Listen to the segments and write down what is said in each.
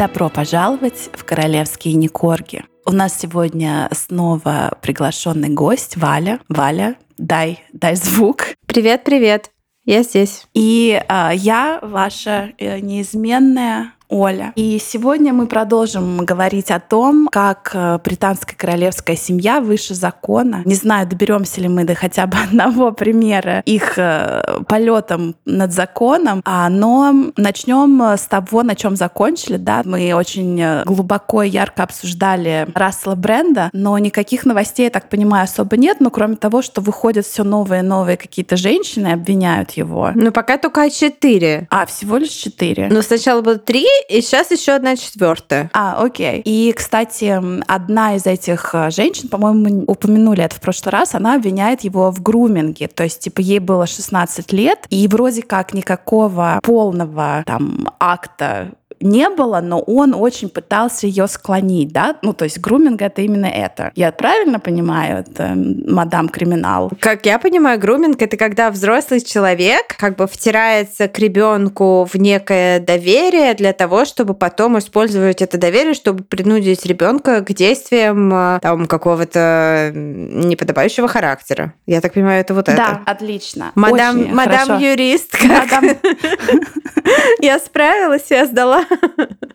Добро пожаловать в королевские Никорги. У нас сегодня снова приглашенный гость Валя. Валя, дай, дай звук. Привет, привет. Я здесь. И э, я ваша э, неизменная Оля. И сегодня мы продолжим говорить о том, как э, британская королевская семья выше закона. Не знаю, доберемся ли мы до хотя бы одного примера их э, полетом над законом, а, но начнем с того, на чем закончили. Да? Мы очень э, глубоко и ярко обсуждали Рассела Бренда, но никаких новостей, я так понимаю, особо нет, но кроме того, что выходят все новые и новые какие-то женщины, обвиняют его. Ну, пока только четыре. А, всего лишь четыре. Ну, сначала было три, и сейчас еще одна четвертая. А, окей. И, кстати, одна из этих э, женщин, по-моему, упомянули это в прошлый раз, она обвиняет его в груминге. То есть, типа, ей было 16 лет, и вроде как никакого полного там акта не было, но он очень пытался ее склонить, да? Ну, то есть груминг — это именно это. Я правильно понимаю, это мадам криминал? Как я понимаю, груминг — это когда взрослый человек как бы втирается к ребенку в некое доверие для того, чтобы потом использовать это доверие, чтобы принудить ребенка к действиям э, там какого-то неподобающего характера. Я так понимаю, это вот да, это. Да, отлично. Мадам, мадам юристка. Мадам... Я справилась, я сдала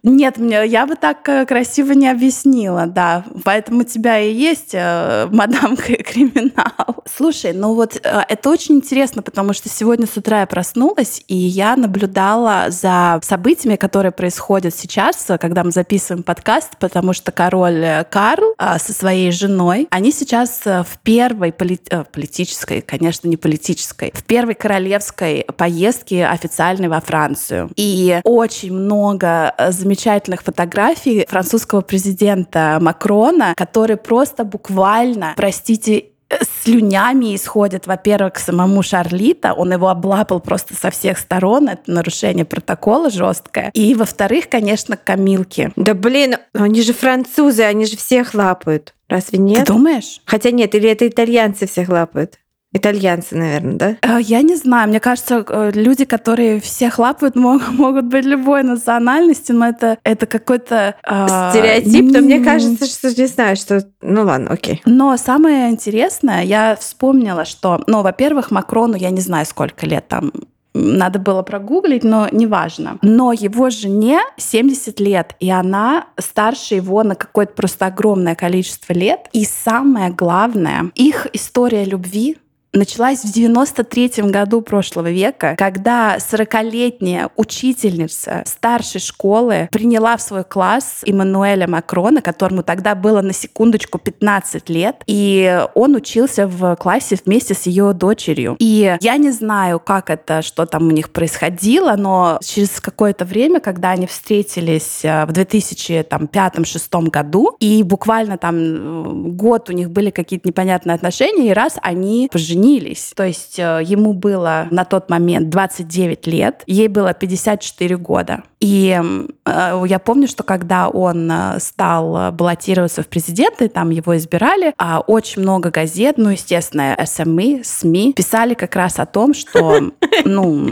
нет, мне, я бы так э, красиво не объяснила, да. Поэтому у тебя и есть э, мадам криминал. Слушай, ну вот э, это очень интересно, потому что сегодня с утра я проснулась, и я наблюдала за событиями, которые происходят сейчас, когда мы записываем подкаст, потому что король Карл со своей женой, они сейчас в первой поли политической, конечно, не политической, в первой королевской поездке официальной во Францию. И очень много Э, замечательных фотографий французского президента Макрона, который просто буквально, простите, э, слюнями исходит, во-первых, к самому Шарлита, он его облапал просто со всех сторон, это нарушение протокола жесткое. И, во-вторых, конечно, Камилки. Да блин, они же французы, они же всех лапают. Разве нет? Ты думаешь? Хотя нет, или это итальянцы всех лапают? Итальянцы, наверное, да? Э, я не знаю. Мне кажется, э, люди, которые всех лапают, могут, могут быть любой национальности, но это, это какой-то... Э, Стереотип, но мне кажется, что не знаю, что... Ну ладно, окей. Но самое интересное, я вспомнила, что, ну, во-первых, Макрону, я не знаю, сколько лет там, надо было прогуглить, но неважно. Но его жене 70 лет, и она старше его на какое-то просто огромное количество лет. И самое главное, их история любви началась в 93 году прошлого века, когда 40-летняя учительница старшей школы приняла в свой класс Эммануэля Макрона, которому тогда было на секундочку 15 лет, и он учился в классе вместе с ее дочерью. И я не знаю, как это, что там у них происходило, но через какое-то время, когда они встретились э, в 2005-2006 году, и буквально там э, год у них были какие-то непонятные отношения, и раз они поженились, женились. То есть э, ему было на тот момент 29 лет, ей было 54 года. И э, я помню, что когда он э, стал баллотироваться в президенты, там его избирали, а очень много газет, ну, естественно, СМИ, СМИ, писали как раз о том, что, ну...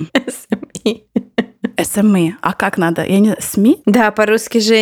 СМИ. СМИ. А как надо? Я не... СМИ? Да, по-русски же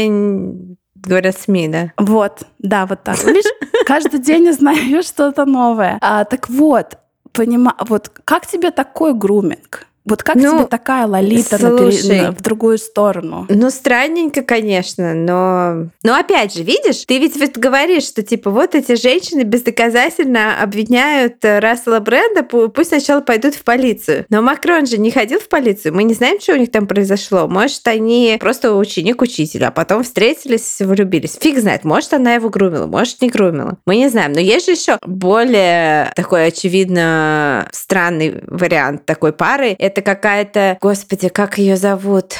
Говорят СМИ, да? Вот, да, вот так. Видишь, каждый день узнаешь что-то новое. А, так вот, понима... вот как тебе такой груминг? Вот как ну, тебе такая лолита слушай, на, в другую сторону? Ну, странненько, конечно, но... Но опять же, видишь, ты ведь, ведь говоришь, что типа вот эти женщины бездоказательно обвиняют э, Рассела Бренда, пусть сначала пойдут в полицию. Но Макрон же не ходил в полицию, мы не знаем, что у них там произошло. Может, они просто ученик учителя, а потом встретились, влюбились. Фиг знает, может, она его грумила, может, не грумила. Мы не знаем. Но есть же еще более такой, очевидно, странный вариант такой пары это какая-то, господи, как ее зовут?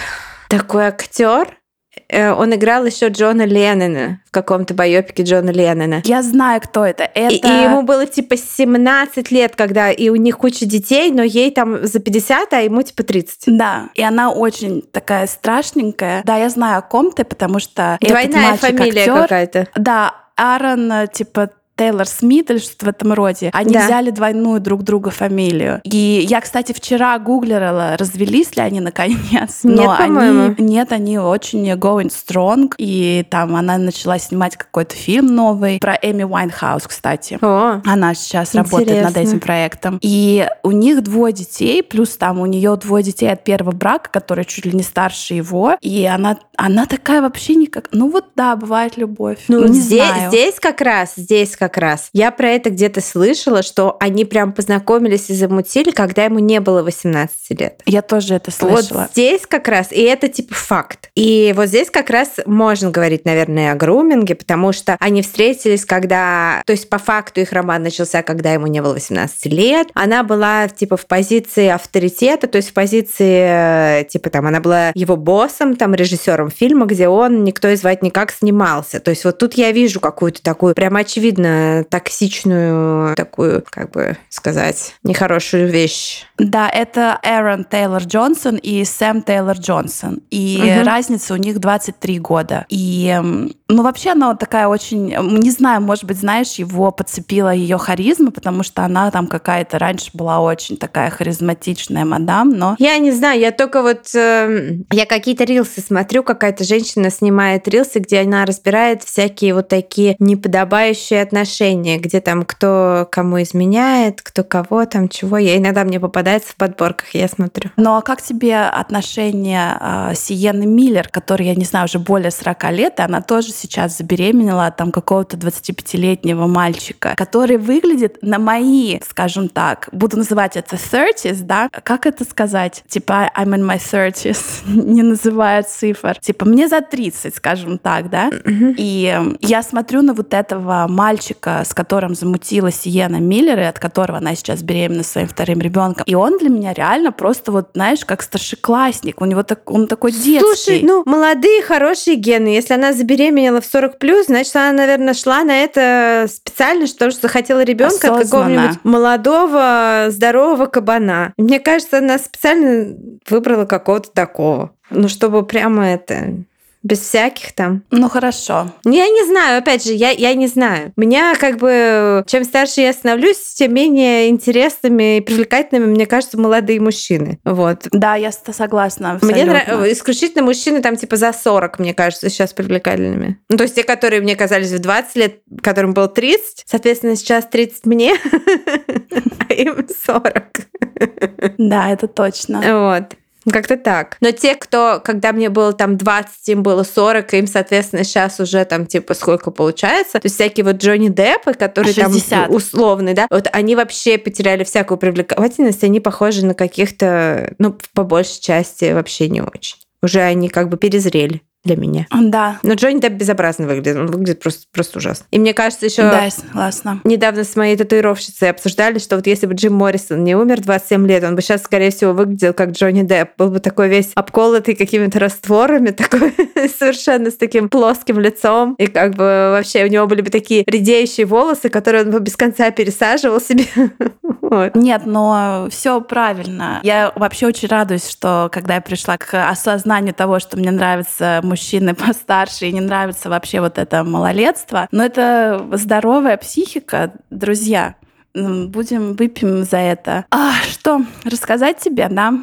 Такой актер, э, он играл еще Джона Леннона в каком-то байопике Джона Леннона. Я знаю, кто это. это... И, и ему было типа 17 лет, когда и у них куча детей, но ей там за 50, а ему типа 30. Да, и она очень такая страшненькая. Да, я знаю о ком ты, потому что Двойная фамилия какая-то. Да, Аарон, типа Тейлор Смит или что-то в этом роде. Они Да. взяли двойную друг друга фамилию. И я, кстати, вчера гуглила, развелись ли они наконец. Нет, Но они, нет, они очень going strong. И там она начала снимать какой-то фильм новый про Эми Уайнхаус, кстати. О, Она сейчас работает над Интересно. этим проектом. И у них двое детей, плюс там у нее двое детей от первого брака, который чуть ли не старше его. И она, она такая вообще никак... Ну вот да, бывает любовь. Ну, не здесь, знаю. здесь как раз, здесь как раз. Я про это где-то слышала, что они прям познакомились и замутили, когда ему не было 18 лет. Я тоже это слышала. Вот здесь как раз, и это типа факт. И вот здесь как раз можно говорить, наверное, о груминге, потому что они встретились, когда... То есть по факту их роман начался, когда ему не было 18 лет. Она была типа в позиции авторитета, то есть в позиции, э, типа там, она была его боссом, там, режиссером фильма, где он никто и звать никак снимался. То есть вот тут я вижу какую-то такую прям очевидно токсичную, такую, как бы сказать, нехорошую вещь. Да, это Эрон Тейлор Джонсон и Сэм Тейлор Джонсон. И Мгм. разница у них 23 года. И, ну, вообще она вот такая очень... Не знаю, может быть, знаешь, его подцепила ее харизма, потому что она там какая-то раньше была очень такая харизматичная мадам, но... Я не знаю, я только вот... э, я какие-то рилсы смотрю, какая-то женщина снимает рилсы, где она разбирает всякие вот такие неподобающие отношения, где там кто кому изменяет, кто кого там, чего. Я иногда мне попадается в подборках, я смотрю. Ну а как тебе отношения а, Сиены Миллер, которой, я не знаю, уже более 40 лет, и она тоже сейчас забеременела от там какого-то 25-летнего мальчика, который выглядит на мои, скажем так, буду называть это 30s, да? Как это сказать? Типа I'm in my 30s, не называя цифр. Типа мне за 30, скажем так, да? И э, я смотрю на вот этого мальчика, с которым замутила Сиена Миллер, и от которого она сейчас беременна своим вторым ребенком. И он для меня реально просто вот, знаешь, как старшеклассник. У него так, он такой детский. Слушай, ну, молодые, хорошие гены. Если она забеременела в 40 плюс, значит, она, наверное, шла на это специально, что что захотела ребенка от какого-нибудь молодого, здорового кабана. Мне кажется, она специально выбрала какого-то такого. Ну, чтобы прямо это без всяких там. Ну хорошо. Я не знаю, опять же, я, я не знаю. Меня как бы, чем старше я становлюсь, тем менее интересными и привлекательными, мне кажется, молодые мужчины. Вот. Да, я согласна. Мне абсолютно. нрав- исключительно мужчины там типа за 40, мне кажется, сейчас привлекательными. Ну, то есть те, которые мне казались в 20 лет, которым было 30, соответственно, сейчас 30 мне, а им 40. Да, это точно. Вот. Как-то так. Но те, кто, когда мне было там 20, им было 40, им, соответственно, сейчас уже там типа сколько получается. То есть всякие вот Джонни Деппы, которые 60. там условные, да, вот они вообще потеряли всякую привлекательность, они похожи на каких-то, ну, по большей части вообще не очень. Уже они как бы перезрели для меня. Да, Но Джонни Депп безобразно выглядит, он выглядит просто, просто ужасно. И мне кажется, еще да, согласна. Недавно с моей татуировщицей обсуждали, что вот если бы Джим Моррисон не умер 27 лет, он бы сейчас, скорее всего, выглядел как Джонни Депп. Был бы такой весь обколотый какими-то растворами, такой совершенно с таким плоским лицом. И как бы вообще у него были бы такие редеющие волосы, которые он бы без конца пересаживал себе. Вот. Нет, но все правильно. Я вообще очень радуюсь, что когда я пришла к осознанию того, что мне нравятся мужчины постарше и не нравится вообще вот это малолетство, но это здоровая психика, друзья. Будем выпьем за это. А что, рассказать тебе, да?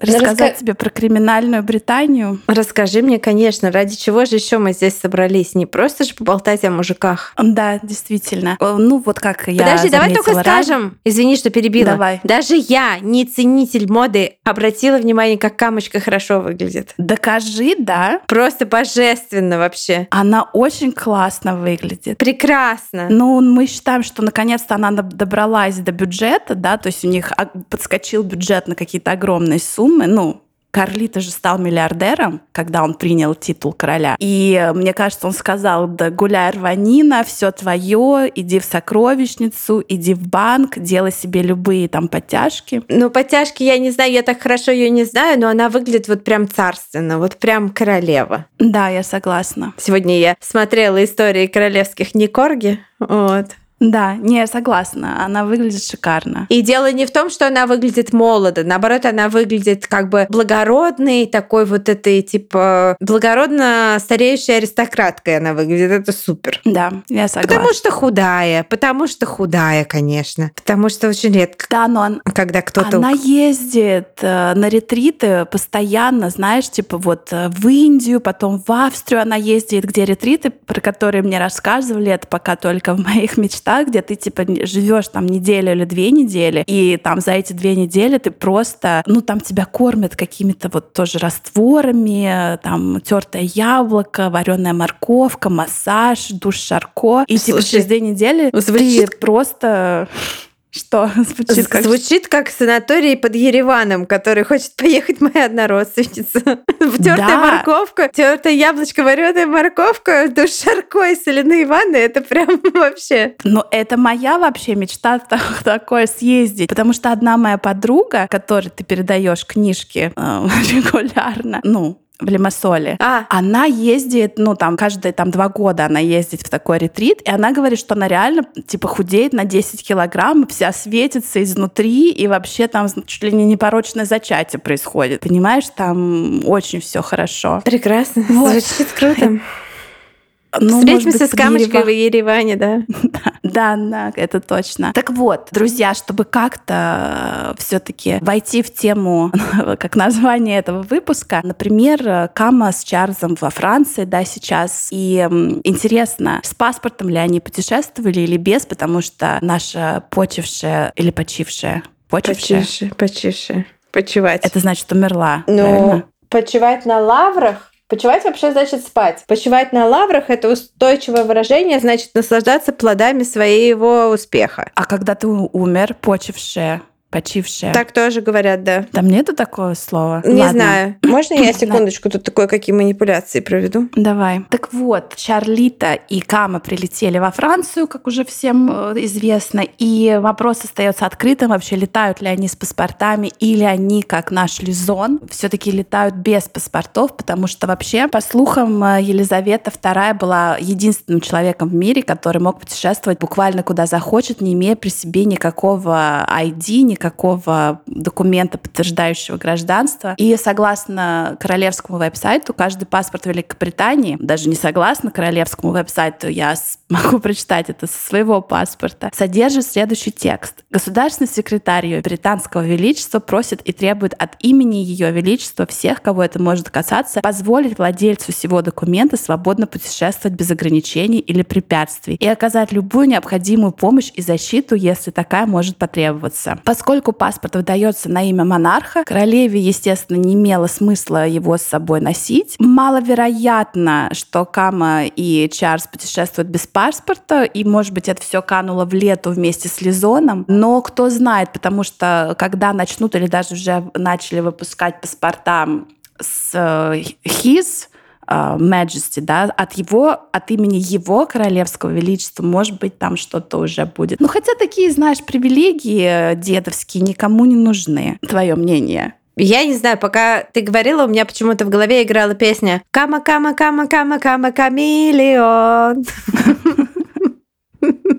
Рассказать раска- тебе про криминальную Британию. Расскажи мне, конечно, ради чего же еще мы здесь собрались? Не просто же поболтать о мужиках. Да, действительно. Э, Ну, вот как я Подожди, давай только ранее. скажем. Извини, что перебила. Давай. Даже я, не ценитель моды, обратила внимание, как камочка хорошо выглядит. Докажи, да. Просто божественно вообще. Она очень классно выглядит. Прекрасно. Ну, мы считаем, что наконец-то она доб- добралась до бюджета, да, то есть у них а, подскочил бюджет на какие-то огромные суммы. Ну, Карлита же стал миллиардером, когда он принял титул короля. И э, мне кажется, он сказал, да гуляй, рванина, все твое, иди в сокровищницу, иди в банк, делай себе любые там подтяжки. Ну, подтяжки, я не знаю, я так хорошо ее не знаю, но она выглядит вот прям царственно, вот прям королева. Да, я согласна. Сегодня я смотрела истории королевских Никорги, вот. Да, не, согласна. Она выглядит шикарно. И дело не в том, что она выглядит молодо. Наоборот, она выглядит как бы благородной, такой вот этой, типа, благородно стареющей аристократкой она выглядит. Это супер. Да, я согласна. Потому что худая. Потому что худая, конечно. Потому что очень редко. Да, но он, когда кто-то... Она ездит э, на ретриты постоянно, знаешь, типа вот э, в Индию, потом в Австрию она ездит, где ретриты, про которые мне рассказывали, это пока только в моих мечтах места, где ты типа живешь там неделю или две недели, и там за эти две недели ты просто, ну там тебя кормят какими-то вот тоже растворами, там тертое яблоко, вареная морковка, массаж, душ Шарко, и Слушай, типа через две недели звучит... ты просто что звучит как... Звучит как санаторий под Ереваном, который хочет поехать моя одна родственница. Тертая да. морковка, тертое яблочко, вареная морковка, душ шарко и соляные ванны. Это прям вообще... Но это моя вообще мечта такое съездить. Потому что одна моя подруга, которой ты передаешь книжки э, регулярно, ну, в Лимассоле. А. Она ездит, ну, там, каждые там два года она ездит в такой ретрит, и она говорит, что она реально, типа, худеет на 10 килограмм, вся светится изнутри, и вообще там чуть ли не непорочное зачатие происходит. Понимаешь, там очень все хорошо. Прекрасно. Вот. Звучит круто. Ну, Встретимся быть, с камочкой в Ереване, да? да, да, это точно. Так вот, друзья, чтобы как-то все-таки войти в тему, как название этого выпуска, например, Кама с Чарльзом во Франции, да, сейчас. И интересно, с паспортом ли они путешествовали или без, потому что наша почившая или почившая Почившая? Почившая, почившая. Почивать. Это значит умерла, Ну, правильно? почивать на лаврах Почивать вообще значит спать. Почивать на лаврах – это устойчивое выражение, значит наслаждаться плодами своего успеха. А когда ты умер, почившая, почившая. Так тоже говорят, да. Там нету такого слова? Не Ладно. знаю. Можно я секундочку тут такое какие манипуляции проведу? Давай. Так вот, Чарлита и Кама прилетели во Францию, как уже всем э, известно, и вопрос остается открытым, вообще летают ли они с паспортами или они, как наш Лизон, все таки летают без паспортов, потому что вообще, по слухам, э, Елизавета II была единственным человеком в мире, который мог путешествовать буквально куда захочет, не имея при себе никакого ID, никакого никакого документа, подтверждающего гражданство. И согласно королевскому веб-сайту, каждый паспорт Великобритании, даже не согласно королевскому веб-сайту, я могу прочитать это со своего паспорта, содержит следующий текст. Государственный секретарь Ее Британского Величества просит и требует от имени Ее Величества всех, кого это может касаться, позволить владельцу всего документа свободно путешествовать без ограничений или препятствий и оказать любую необходимую помощь и защиту, если такая может потребоваться. Поскольку Поскольку паспорт выдается на имя монарха, королеве, естественно, не имело смысла его с собой носить. Маловероятно, что Кама и Чарльз путешествуют без паспорта, и, может быть, это все кануло в лету вместе с Лизоном. Но кто знает, потому что когда начнут или даже уже начали выпускать паспорта с э, his, Majesty, да, от его, от имени его королевского величества, может быть, там что-то уже будет. Ну, хотя такие, знаешь, привилегии э, дедовские никому не нужны. Твое мнение? Я не знаю, пока ты говорила, у меня почему-то в голове играла песня «Кама,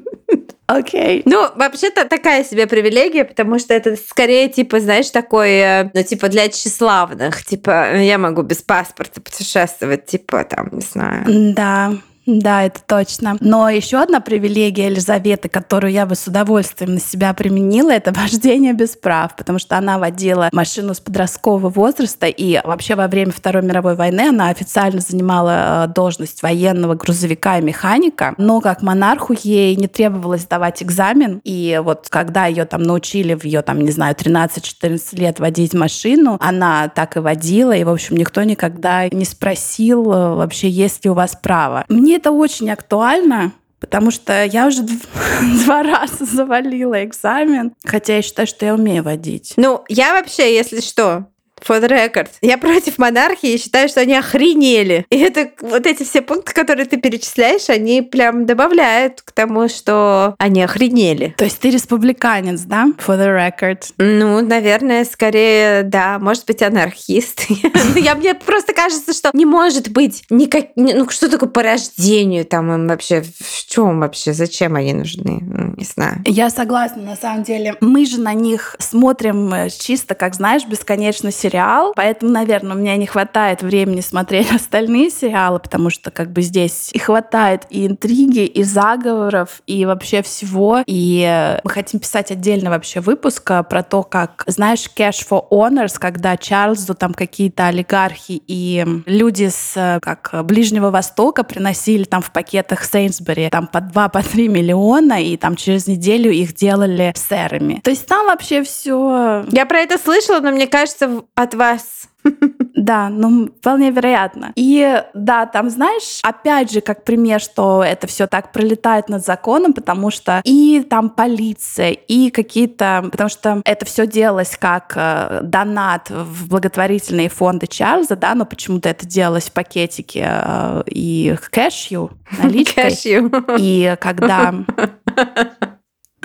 Окей. Okay. Ну, вообще-то такая себе привилегия, потому что это скорее, типа, знаешь, такое, ну, типа, для тщеславных. Типа, я могу без паспорта путешествовать, типа, там, не знаю. Да. Да, это точно. Но еще одна привилегия Елизаветы, которую я бы с удовольствием на себя применила, это вождение без прав, потому что она водила машину с подросткового возраста, и вообще во время Второй мировой войны она официально занимала э, должность военного грузовика и механика, но как монарху ей не требовалось сдавать экзамен, и вот когда ее там научили в ее там, не знаю, 13-14 лет водить машину, она так и водила, и, в общем, никто никогда не спросил э, вообще, есть ли у вас право. Мне это очень актуально, потому что я уже два раза завалила экзамен, хотя я считаю, что я умею водить. Ну, я вообще, если что, For the record. Я против монархии и считаю, что они охренели. И это вот эти все пункты, которые ты перечисляешь, они прям добавляют к тому, что они охренели. То есть ты республиканец, да? For the record. Ну, наверное, скорее, да. Может быть, анархист. Я Мне просто кажется, что не может быть никак... Ну, что такое по рождению там им вообще? В чем вообще? Зачем они нужны? Ну, не знаю. Я согласна, на самом деле. Мы же на них смотрим э, чисто, как знаешь, бесконечный сериал. Поэтому, наверное, у меня не хватает времени смотреть остальные сериалы, потому что как бы здесь и хватает и интриги, и заговоров, и вообще всего. И э, мы хотим писать отдельно вообще выпуск э, про то, как, знаешь, cash for honors, когда Чарльзу там какие-то олигархи и люди с как Ближнего Востока приносили там в пакетах Сейнсбери там по 2 по 3 миллиона, и там через неделю их делали сэрами. То есть там вообще все. Я про это слышала, но мне кажется, от вас да, ну, вполне вероятно. И да, там, знаешь, опять же, как пример, что это все так пролетает над законом, потому что и там полиция, и какие-то... Потому что это все делалось как э, донат в благотворительные фонды Чарльза, да, но почему-то это делалось в пакетике э, и кэшью, наличкой. Кэшью. И когда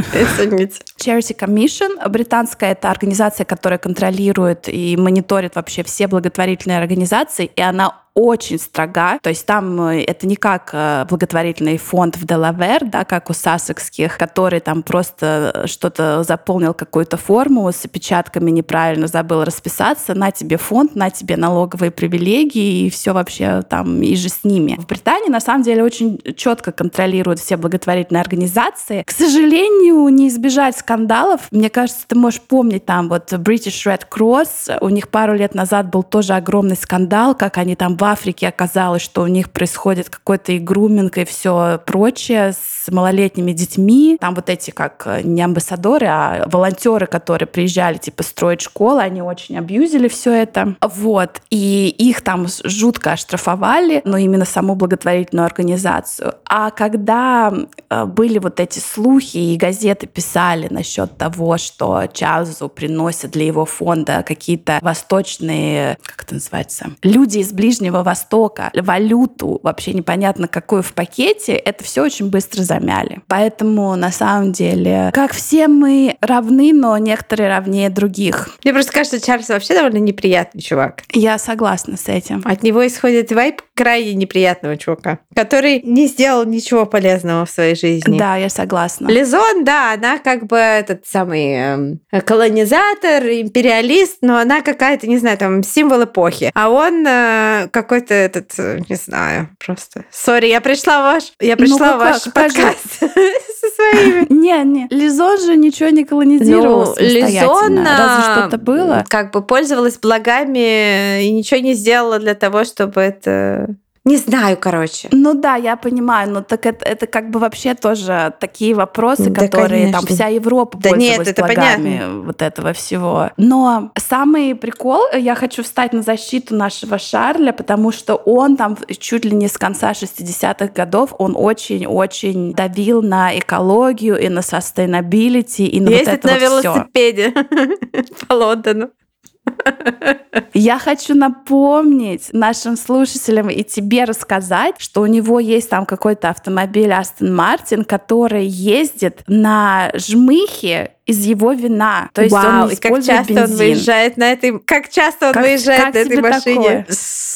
Извините. Charity Commission, британская это организация, которая контролирует и мониторит вообще все благотворительные организации, и она очень строга. То есть там э, это не как э, благотворительный фонд в Делавер, да, как у сассекских, который там просто э, что-то заполнил какую-то форму с опечатками неправильно забыл расписаться, на тебе фонд, на тебе налоговые привилегии и все вообще там и же с ними. В Британии на самом деле очень четко контролируют все благотворительные организации. К сожалению, не избежать скандалов. Мне кажется, ты можешь помнить там вот British Red Cross, у них пару лет назад был тоже огромный скандал, как они там в Африке оказалось, что у них происходит какой-то и и все прочее с малолетними детьми. Там вот эти как э, не амбассадоры, а волонтеры, которые приезжали типа строить школы, они очень абьюзили все это. Вот. И их там жутко оштрафовали, но именно саму благотворительную организацию. А когда э, были вот эти слухи, и газеты писали насчет того, что Чарльзу приносят для его фонда какие-то восточные, как это называется, люди из Ближнего Ближнего Востока, валюту, вообще непонятно какую в пакете, это все очень быстро замяли. Поэтому на самом деле, как все мы равны, но некоторые равнее других. Мне просто кажется, Чарльз вообще довольно неприятный чувак. Я согласна с этим. От него исходит vibe крайне неприятного чувака, который не сделал ничего полезного в своей жизни. Да, я согласна. Лизон, да, она как бы этот самый э, колонизатор, империалист, но она какая-то, не знаю, там символ эпохи. А он э, какой-то этот, э, не знаю, просто. Sorry, я пришла в ваш, я ну, пришла ну, в ваш как, подкаст со своими. Не, не, Лизон же ничего не колонизировал ну, Лизон, разве что-то было. Как бы пользовалась благами и ничего не сделала для того, чтобы это не знаю, короче. Ну да, я понимаю, но так это, это как бы вообще тоже такие вопросы, да, которые конечно. там вся Европа да нет, это понятно. вот этого всего. Но самый прикол, я хочу встать на защиту нашего Шарля, потому что он там чуть ли не с конца 60-х годов, он очень-очень давил на экологию и на sustainability и на Ездит вот это на вот велосипеде по Лондону. Я хочу напомнить нашим слушателям и тебе рассказать, что у него есть там какой-то автомобиль Астон Мартин, который ездит на жмыхе из его вина. То есть Вау, он и как часто бензин. он выезжает на этой... Как часто он как, выезжает как на этой машине? Такое?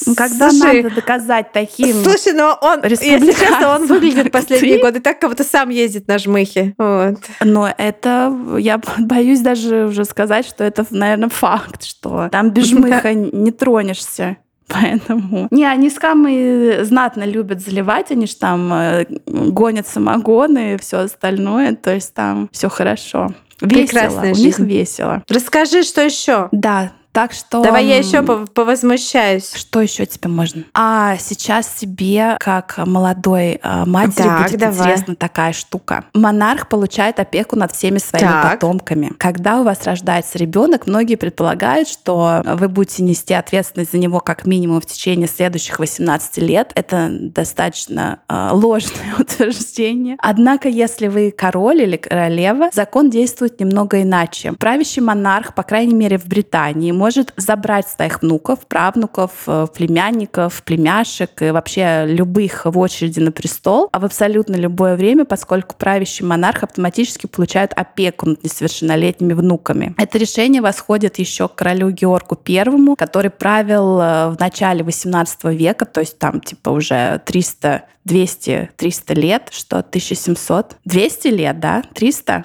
Ну, когда Слушай, надо доказать таким Слушай, но он, если честно, он выглядит последние годы так, как будто сам ездит на жмыхе. Вот. Но это, я боюсь даже уже сказать, что это, наверное, факт, что там без жмыха не тронешься. Поэтому... Не, они скамы знатно любят заливать, они же там э, гонят самогоны и все остальное, то есть там все хорошо. Весело, Прекрасная у жизнь. них весело. Расскажи, что еще? Да, так что... Давай я еще повозмущаюсь. Что еще тебе можно? А сейчас себе, как молодой э, матери, так, будет давай. интересна такая штука. Монарх получает опеку над всеми своими так. потомками. Когда у вас рождается ребенок, многие предполагают, что вы будете нести ответственность за него как минимум в течение следующих 18 лет. Это достаточно э, ложное утверждение. Однако, если вы король или королева, закон действует немного иначе. Правящий монарх, по крайней мере в Британии, может забрать своих внуков, правнуков, э, племянников, племяшек и вообще любых в очереди на престол, а в абсолютно любое время, поскольку правящий монарх автоматически получает опеку над несовершеннолетними внуками. Это решение восходит еще к королю Георгу I, который правил э, в начале 18 века, то есть там типа уже 300 200-300 лет, что 1700, 200 лет, да, 300,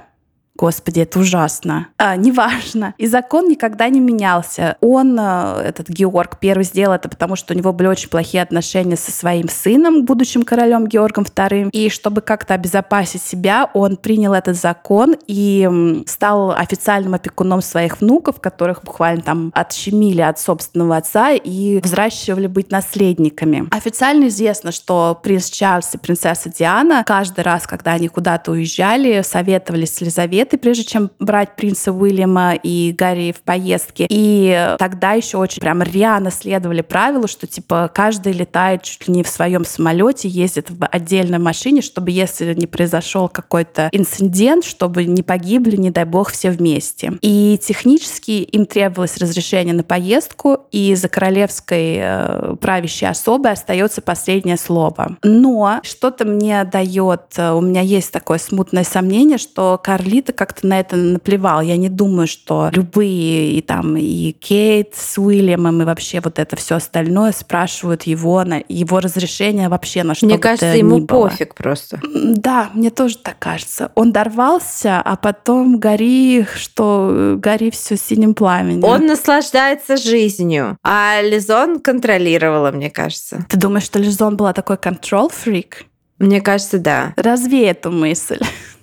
Господи, это ужасно. А, неважно. И закон никогда не менялся. Он, э, этот Георг, первый сделал это, потому что у него были очень плохие отношения со своим сыном, будущим королем Георгом II. И чтобы как-то обезопасить себя, он принял этот закон и стал официальным опекуном своих внуков, которых буквально там отщемили от собственного отца и взращивали быть наследниками. Официально известно, что принц Чарльз и принцесса Диана каждый раз, когда они куда-то уезжали, советовались с Елизаветой, билеты, прежде чем брать принца Уильяма и Гарри в поездки. И тогда еще очень прям рьяно следовали правилу, что типа каждый летает чуть ли не в своем самолете, ездит в отдельной машине, чтобы если не произошел какой-то инцидент, чтобы не погибли, не дай бог, все вместе. И технически им требовалось разрешение на поездку, и за королевской э, правящей особой остается последнее слово. Но что-то мне дает, э, у меня есть такое смутное сомнение, что Карлита как-то на это наплевал. Я не думаю, что любые и там и Кейт с Уильямом и вообще вот это все остальное спрашивают его на его разрешение вообще на что Мне кажется, ему пофиг просто. Да, мне тоже так кажется. Он дорвался, а потом гори, что гори все синим пламенем. Он наслаждается жизнью, а Лизон контролировала, мне кажется. Ты думаешь, что Лизон была такой контрол-фрик? Мне кажется, да. Разве эту мысль.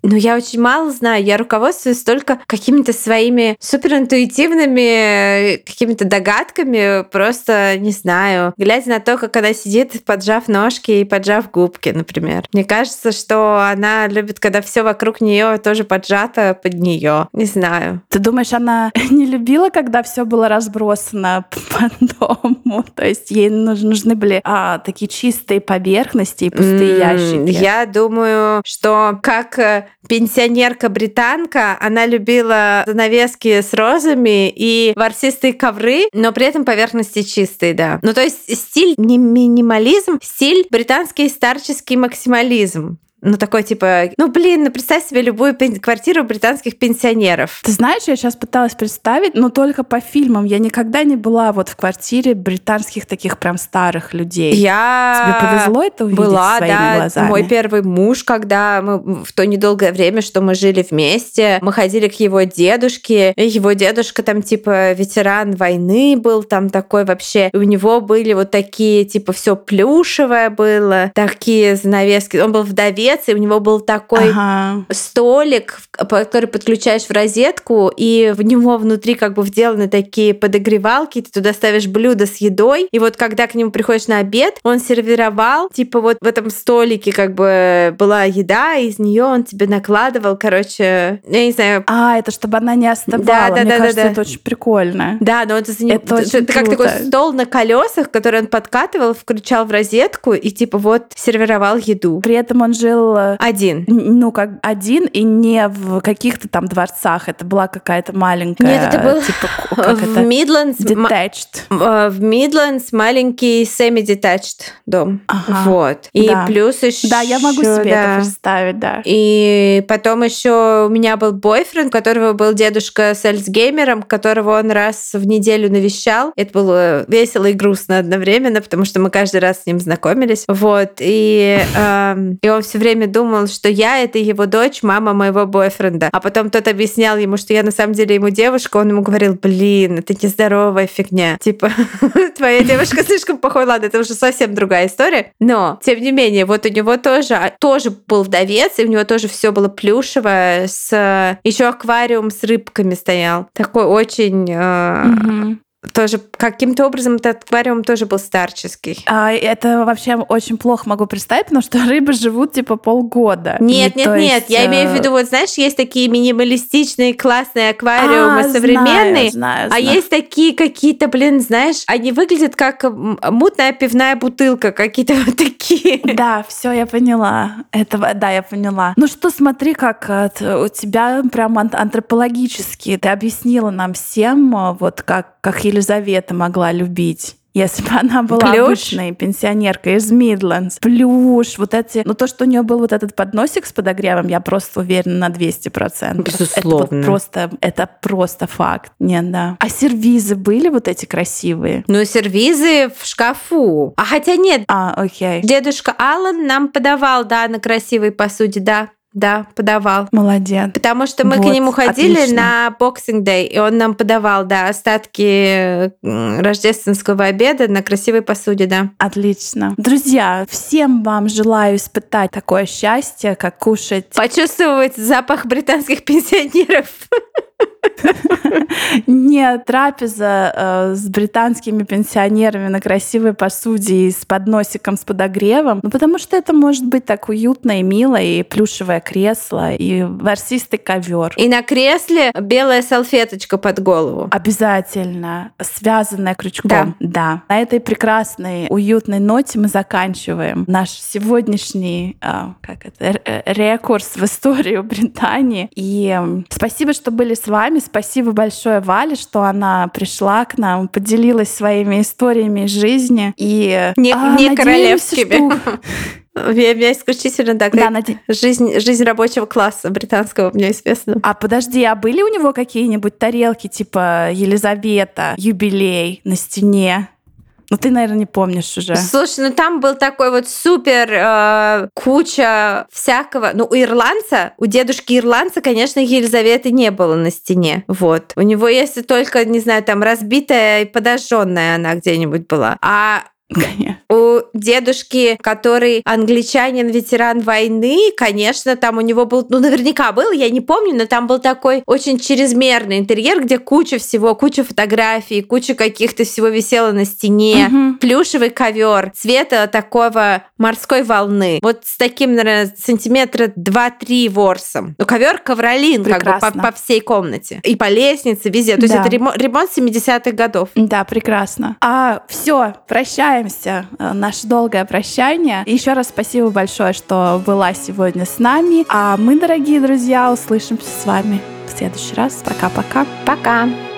Ну, я очень мало знаю. Я руководствуюсь только какими-то своими суперинтуитивными какими-то догадками. Просто, не знаю, глядя на то, как она сидит, поджав ножки и поджав губки, например. Мне кажется, что она любит, когда все вокруг нее тоже поджато под нее. Не знаю. Ты думаешь, она не любила, когда все было разбросано по дому? То есть ей нужны были а, такие чистые поверхности и пустые ящики? Я думаю, что как э, пенсионерка-британка, она любила занавески с розами и ворсистые ковры, но при этом поверхности чистые, да. Ну, то есть стиль не минимализм, стиль британский старческий максимализм. Ну, такой типа, ну, блин, ну, представь себе любую квартиру британских пенсионеров. Ты знаешь, я сейчас пыталась представить, но только по фильмам. Я никогда не была вот в квартире британских таких прям старых людей. Я... Тебе повезло это увидеть была, своими да, глазами? Мой первый муж, когда мы в то недолгое время, что мы жили вместе, мы ходили к его дедушке. Его дедушка там типа ветеран войны был, там такой вообще. У него были вот такие, типа, все плюшевое было, такие занавески. Он был вдовец, и у него был такой ага. столик, который подключаешь в розетку, и в него внутри как бы вделаны такие подогревалки, ты туда ставишь блюдо с едой, и вот когда к нему приходишь на обед, он сервировал, типа вот в этом столике как бы была еда, и из нее он тебе накладывал, короче, я не знаю. А, это чтобы она не оставала. Да, да, Мне да, кажется, да, да. это очень прикольно. Да, но это, это, это, очень это как такой стол на колесах, который он подкатывал, включал в розетку и типа вот сервировал еду. При этом он жил был... Э, один. Ну, как один, и не в каких-то там дворцах. Это была какая-то маленькая... Нет, это был типа, как в Midlands... Detached. Э, в Midlands маленький semi-detached дом. Ага. Вот. И да. плюс еще... Да, я могу себе да. это представить, да. И потом еще у меня был бойфренд, у которого был дедушка с Альцгеймером, которого он раз в неделю навещал. Это было весело и грустно одновременно, потому что мы каждый раз с ним знакомились. Вот. И, э, и он все время время думал, что я это его дочь, мама моего бойфренда. А потом тот объяснял ему, что я на самом деле ему девушка, он ему говорил, блин, это нездоровая фигня. Типа, твоя девушка слишком похожа. Ладно, это уже совсем другая история. Но, тем не менее, вот у него тоже, а, тоже был вдовец, и у него тоже все было плюшевое, с еще аквариум с рыбками стоял. Такой очень... Э, тоже каким-то образом этот аквариум тоже был старческий. А, это вообще очень плохо могу представить, потому что рыбы живут типа полгода. Нет, И, нет, нет. Есть, я имею в виду, вот знаешь, есть такие минималистичные классные аквариумы а, современные, знаю, знаю, а есть такие какие-то, блин, знаешь, они выглядят как мутная пивная бутылка, какие-то вот такие. Да, все, я поняла. Это, да, я поняла. Ну что, смотри, как э, у тебя прям антропологически ты объяснила нам всем, э, вот как, как Елизавета могла любить если бы она была Плюш. обычной пенсионеркой из Мидлендс. Плюш, вот эти... Ну, то, что у нее был вот этот подносик с подогревом, я просто уверена на 200%. Безусловно. Это вот просто, это просто факт. Нет, да. А сервизы были вот эти красивые? Ну, сервизы в шкафу. А хотя нет. А, окей. Дедушка Аллан нам подавал, да, на красивой посуде, да. Да, подавал. Молодец. Потому что мы вот, к нему ходили отлично. на Boxing Day, и он нам подавал, да, остатки рождественского обеда на красивой посуде, да. Отлично. Друзья, всем вам желаю испытать такое счастье, как кушать. Почувствовать запах британских пенсионеров. Нет, трапеза э, с британскими пенсионерами на красивой посуде и с подносиком с подогревом. Ну, потому что это может быть так уютно и мило, и плюшевое кресло, и ворсистый ковер. И на кресле белая салфеточка под голову. Обязательно. Связанная крючком. Да. да. На этой прекрасной, уютной ноте мы заканчиваем наш сегодняшний э, как это, рекурс в историю Британии. И спасибо, что были с вами. Спасибо большое Вале, что она пришла к нам, поделилась своими историями из жизни. И не, а, не королевскими. Что... У меня исключительно так. Да, наде... жизнь, жизнь рабочего класса британского мне известна. А подожди, а были у него какие-нибудь тарелки типа Елизавета, юбилей на стене? Ну, ты, наверное, не помнишь уже. Слушай, ну там был такой вот супер э, куча всякого. Ну, у ирландца, у дедушки ирландца, конечно, Елизаветы не было на стене. Вот. У него, если только, не знаю, там разбитая и подожженная она где-нибудь была. А Конечно. У дедушки, который англичанин, ветеран войны, конечно, там у него был, ну, наверняка был, я не помню, но там был такой очень чрезмерный интерьер, где куча всего, куча фотографий, куча каких-то всего висела на стене, угу. плюшевый ковер цвета такого морской волны. Вот с таким, наверное, сантиметра 2-3 ворсом. Ну, ковер ковролин, Прекрасно. как бы по, по всей комнате. И по лестнице, везде. То есть да. это ремонт, ремонт 70-х годов. Да, прекрасно. А, все, прощаемся. Э, наше долгое прощание. Еще раз спасибо большое, что была сегодня с нами. А мы, дорогие друзья, услышимся с вами в следующий раз. Пока-пока. Пока. -пока. Пока.